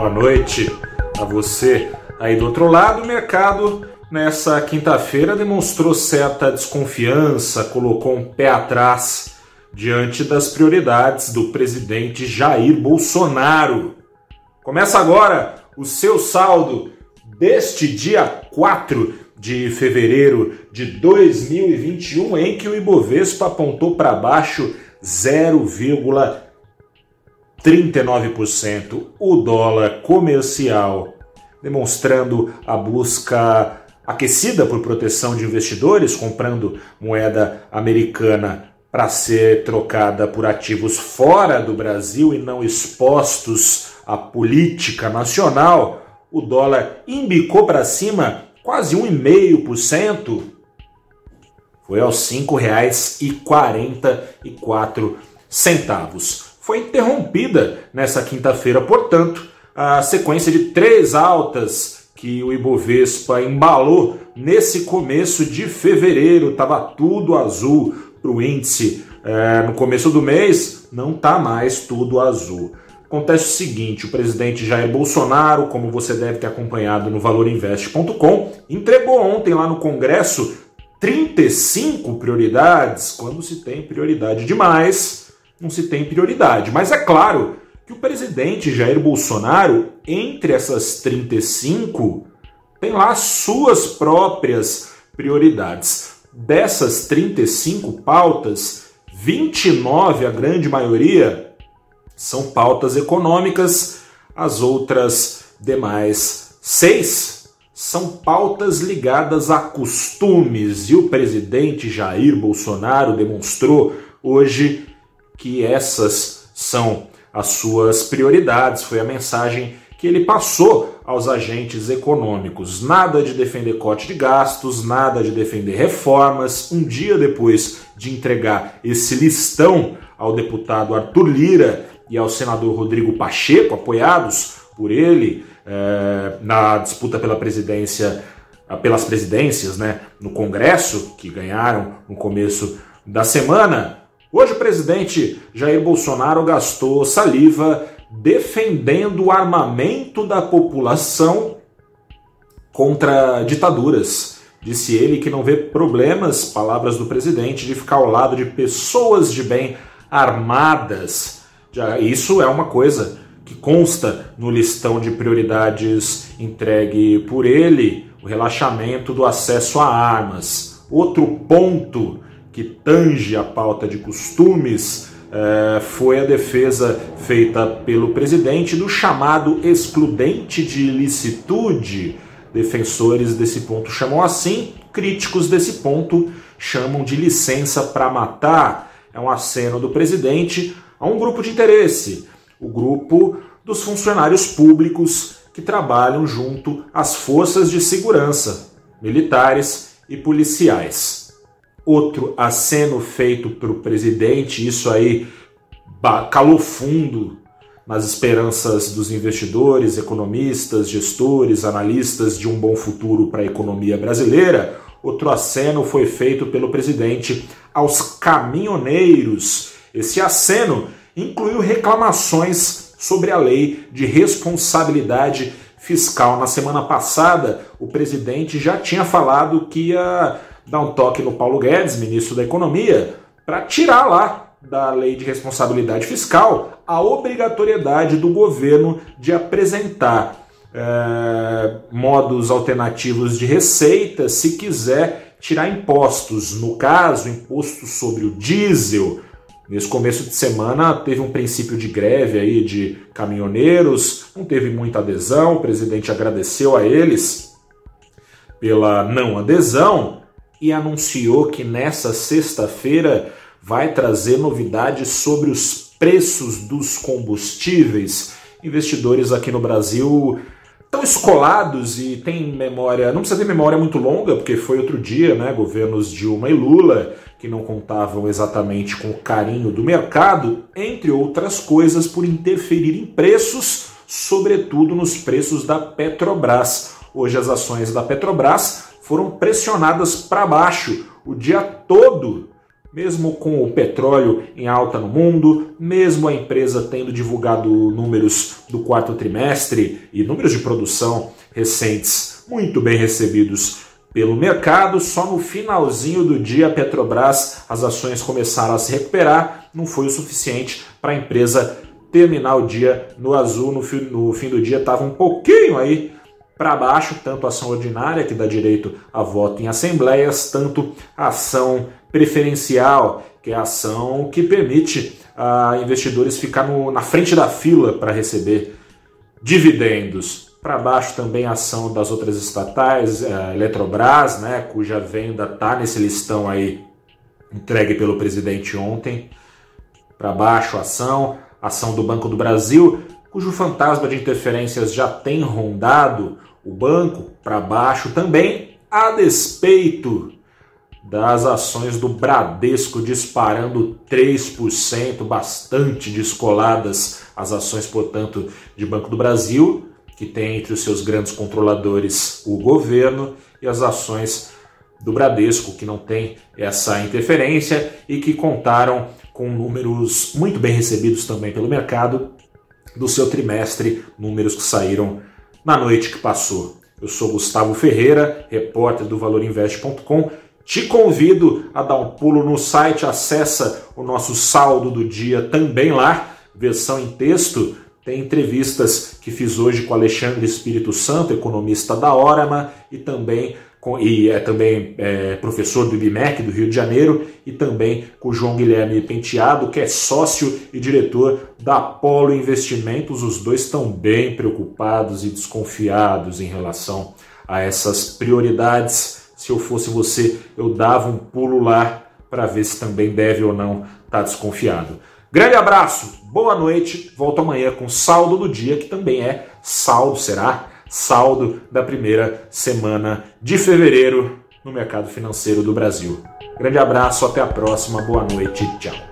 Boa noite a você aí do outro lado. O mercado nessa quinta-feira demonstrou certa desconfiança, colocou um pé atrás diante das prioridades do presidente Jair Bolsonaro. Começa agora o seu saldo deste dia 4 de fevereiro de 2021, em que o Ibovespa apontou para baixo 0,39%. O dólar comercial demonstrando a busca aquecida por proteção de investidores, comprando moeda americana para ser trocada por ativos fora do Brasil e não expostos à política nacional, o dólar embicou para cima quase 1,5%. Foi aos R$ 5,44. Foi interrompida nessa quinta-feira, portanto, a sequência de três altas que o Ibovespa embalou nesse começo de fevereiro. Estava tudo azul para o índice. É, no começo do mês, não está mais tudo azul. Acontece o seguinte: o presidente Jair Bolsonaro, como você deve ter acompanhado no valorinvest.com, entregou ontem lá no Congresso 35 prioridades. Quando se tem prioridade demais, não se tem prioridade. Mas é claro que o presidente Jair Bolsonaro, entre essas 35, tem lá suas próprias prioridades. Dessas 35 pautas, 29, a grande maioria, são pautas econômicas, as outras demais seis são pautas ligadas a costumes e o presidente Jair Bolsonaro demonstrou hoje que essas são as suas prioridades, foi a mensagem que ele passou aos agentes econômicos. Nada de defender corte de gastos, nada de defender reformas. Um dia depois de entregar esse listão ao deputado Arthur Lira e ao senador Rodrigo Pacheco, apoiados por ele eh, na disputa pela presidência, pelas presidências né, no Congresso, que ganharam no começo da semana, Hoje o presidente Jair Bolsonaro gastou saliva defendendo o armamento da população contra ditaduras. Disse ele que não vê problemas, palavras do presidente, de ficar ao lado de pessoas de bem armadas. Já isso é uma coisa que consta no listão de prioridades entregue por ele, o relaxamento do acesso a armas. Outro ponto que tange a pauta de costumes é, foi a defesa feita pelo presidente do chamado excludente de ilicitude. Defensores desse ponto chamam assim, críticos desse ponto chamam de licença para matar. É um aceno do presidente a um grupo de interesse, o grupo dos funcionários públicos que trabalham junto às forças de segurança, militares e policiais outro aceno feito para o presidente, isso aí calou fundo nas esperanças dos investidores, economistas, gestores, analistas de um bom futuro para a economia brasileira. Outro aceno foi feito pelo presidente aos caminhoneiros. Esse aceno incluiu reclamações sobre a lei de responsabilidade fiscal. Na semana passada, o presidente já tinha falado que ia dar um toque no Paulo Guedes, ministro da Economia, para tirar lá da lei de responsabilidade fiscal a obrigatoriedade do governo de apresentar é, modos alternativos de receita se quiser tirar impostos. No caso, imposto sobre o diesel. Nesse começo de semana teve um princípio de greve aí de caminhoneiros, não teve muita adesão, o presidente agradeceu a eles pela não adesão, e anunciou que nessa sexta-feira vai trazer novidades sobre os preços dos combustíveis. Investidores aqui no Brasil estão escolados e têm memória, não precisa ter memória muito longa, porque foi outro dia, né, governos Dilma e Lula, que não contavam exatamente com o carinho do mercado, entre outras coisas, por interferir em preços, sobretudo nos preços da Petrobras. Hoje as ações da Petrobras foram pressionadas para baixo o dia todo mesmo com o petróleo em alta no mundo, mesmo a empresa tendo divulgado números do quarto trimestre e números de produção recentes muito bem recebidos pelo mercado, só no finalzinho do dia a Petrobras as ações começaram a se recuperar, não foi o suficiente para a empresa terminar o dia no azul, no fim, no fim do dia estava um pouquinho aí para baixo, tanto a ação ordinária, que dá direito a voto em assembleias, tanto a ação preferencial, que é a ação que permite a investidores ficar no, na frente da fila para receber dividendos. Para baixo também a ação das outras estatais, a Eletrobras, né, cuja venda está nesse listão aí entregue pelo presidente ontem. Para baixo a ação, a ação do Banco do Brasil, cujo fantasma de interferências já tem rondado o banco para baixo também, a despeito das ações do Bradesco disparando 3%, bastante descoladas as ações, portanto, de Banco do Brasil, que tem entre os seus grandes controladores o governo, e as ações do Bradesco, que não tem essa interferência e que contaram com números muito bem recebidos também pelo mercado do seu trimestre, números que saíram na noite que passou. Eu sou Gustavo Ferreira, repórter do valorinvest.com. Te convido a dar um pulo no site, acessa o nosso saldo do dia também lá, versão em texto. Tem entrevistas que fiz hoje com Alexandre Espírito Santo, economista da Orama, e também e é também é, professor do IBMEC do Rio de Janeiro, e também com o João Guilherme Penteado, que é sócio e diretor da Apollo Investimentos. Os dois estão bem preocupados e desconfiados em relação a essas prioridades. Se eu fosse você, eu dava um pulo lá para ver se também deve ou não estar tá desconfiado. Grande abraço, boa noite. Volto amanhã com saldo do dia, que também é saldo, será? Saldo da primeira semana de fevereiro no mercado financeiro do Brasil. Grande abraço, até a próxima, boa noite, tchau.